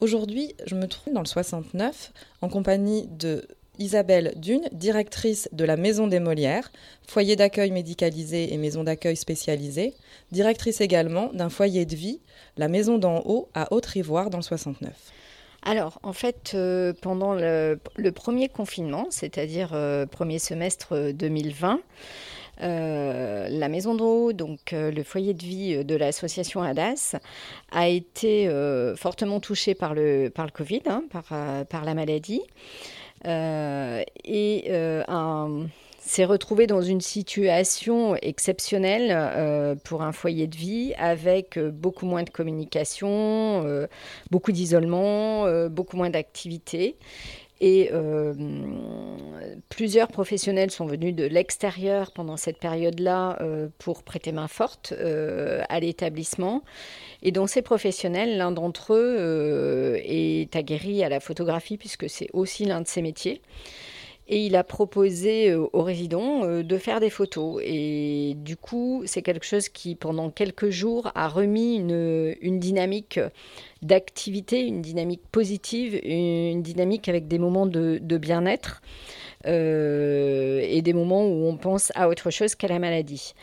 Aujourd'hui, je me trouve dans le 69 en compagnie de Isabelle Dune, directrice de la Maison des Molières, foyer d'accueil médicalisé et maison d'accueil spécialisée, directrice également d'un foyer de vie, la Maison d'en haut à Haute-Ivoire dans le 69. Alors, en fait, euh, pendant le, premier confinement, c'est-à-dire euh, premier semestre 2020, euh, la maison d'eau, donc le foyer de vie de l'association ADAS, a été fortement touché par le, Covid, hein, par, la maladie. et s'est retrouvé dans une situation exceptionnelle euh, pour un foyer de vie avec euh, beaucoup moins de communication, euh, beaucoup d'isolement, beaucoup moins d'activité. Et plusieurs professionnels sont venus de l'extérieur pendant cette période-là pour prêter main forte à l'établissement. Et dans ces professionnels, l'un d'entre eux est aguerri à la photographie puisque c'est aussi l'un de ses métiers. Et il a proposé euh, aux résidents euh, de faire des photos. Et du coup, c'est quelque chose qui, pendant quelques jours, a remis une, dynamique d'activité, une dynamique positive, une dynamique avec des moments de bien-être. Euh, et des moments où on pense à autre chose qu'à la maladie.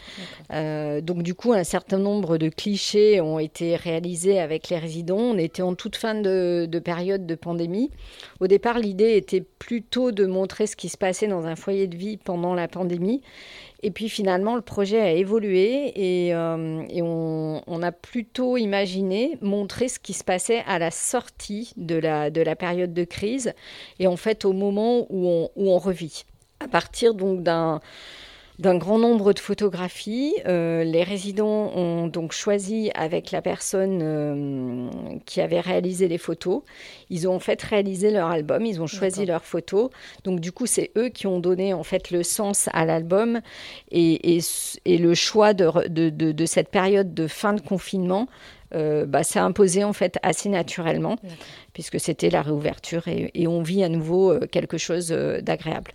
Euh, donc du coup, un certain nombre de clichés ont été réalisés avec les résidents. On était en toute fin de, de période de pandémie. Au départ, l'idée était plutôt de montrer ce qui se passait dans un foyer de vie pendant la pandémie et puis finalement, le projet a évolué et, euh, on, a plutôt imaginé montrer ce qui se passait à la sortie de la, de la période de crise et en fait au moment où on, où on revit. À partir donc d'un d'un grand nombre de photographies. Euh, les résidents ont donc choisi avec la personne euh, qui avait réalisé les photos. Ils ont en fait réalisé leur album, ils ont choisi leurs photos. Donc du coup, c'est eux qui ont donné en fait le sens à l'album et, et, le choix de, de, de, cette période de fin de confinement. Euh, bah, s'est imposé en fait assez naturellement puisque c'était la réouverture et, et, on vit à nouveau quelque chose d'agréable.